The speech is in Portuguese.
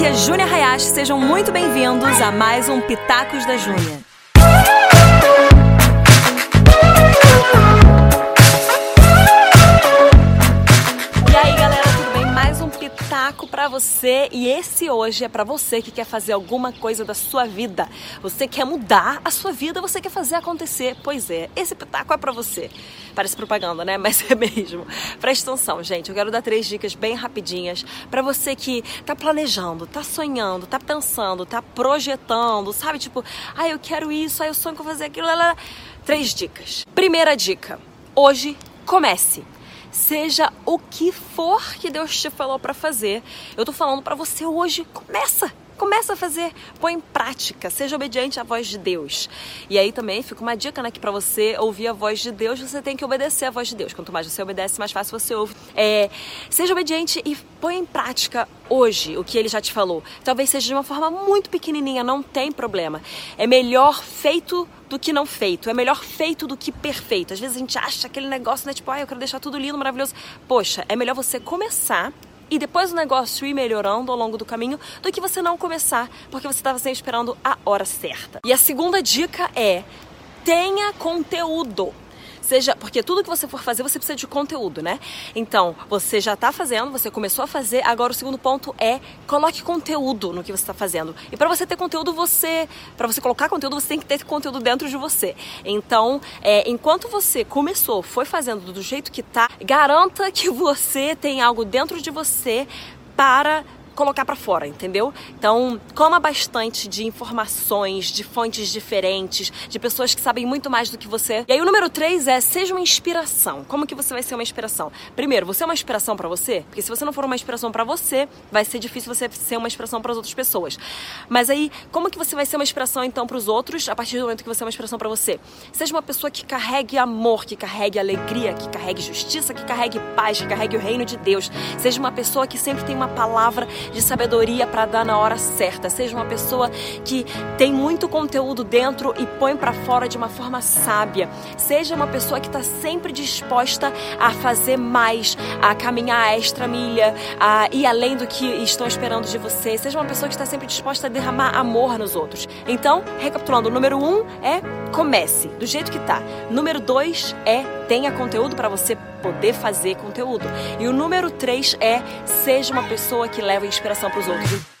aqui é Júnia Hayashi, sejam muito bem-vindos a mais um Pitacos da Júnia. Pitaco pra você e esse hoje é pra você que quer fazer alguma coisa da sua vida. Você quer mudar a sua vida, você quer fazer acontecer. Pois é, esse pitaco é pra você. Parece propaganda, né? Mas é mesmo. Presta atenção, gente. Eu quero dar três dicas bem rapidinhas pra você que tá planejando, tá sonhando, tá pensando, tá projetando, sabe? Tipo, ah, eu quero isso, ah, eu sonho com fazer aquilo. Lá, lá. Três dicas. Primeira dica: hoje comece seja o que for que Deus te falou para fazer. Eu tô falando para você hoje, começa. Começa a fazer, põe em prática, seja obediente à voz de Deus. E aí também fica uma dica, né, que para você ouvir a voz de Deus, você tem que obedecer à voz de Deus. Quanto mais você obedece, mais fácil você ouve. É, seja obediente e põe em prática hoje o que ele já te falou. Talvez seja de uma forma muito pequenininha, não tem problema. É melhor feito do que não feito. É melhor feito do que perfeito. Às vezes a gente acha aquele negócio, né? Tipo, ah, eu quero deixar tudo lindo, maravilhoso. Poxa, é melhor você começar e depois o negócio ir melhorando ao longo do caminho do que você não começar porque você estava sempre esperando a hora certa. E a segunda dica é tenha conteúdo seja porque tudo que você for fazer você precisa de conteúdo, né? Então você já está fazendo, você começou a fazer. Agora o segundo ponto é coloque conteúdo no que você está fazendo. E para você ter conteúdo, você para você colocar conteúdo você tem que ter conteúdo dentro de você. Então é, enquanto você começou, foi fazendo do jeito que tá, garanta que você tem algo dentro de você para colocar para fora, entendeu? Então, coma bastante de informações, de fontes diferentes, de pessoas que sabem muito mais do que você. E aí o número 3 é seja uma inspiração. Como que você vai ser uma inspiração? Primeiro, você é uma inspiração para você? Porque se você não for uma inspiração para você, vai ser difícil você ser uma inspiração para as outras pessoas. Mas aí, como que você vai ser uma inspiração então para os outros a partir do momento que você é uma inspiração para você? Seja uma pessoa que carregue amor, que carregue alegria, que carregue justiça, que carregue paz, que carregue o reino de Deus. Seja uma pessoa que sempre tem uma palavra de sabedoria para dar na hora certa. Seja uma pessoa que tem muito conteúdo dentro e põe para fora de uma forma sábia. Seja uma pessoa que está sempre disposta a fazer mais, a caminhar a extra milha, a ir além do que estão esperando de você. Seja uma pessoa que está sempre disposta a derramar amor nos outros. Então, recapitulando, o número um é comece do jeito que tá. Número dois é tenha conteúdo para você poder fazer conteúdo. E o número três é seja uma pessoa que leva inspiração para os outros.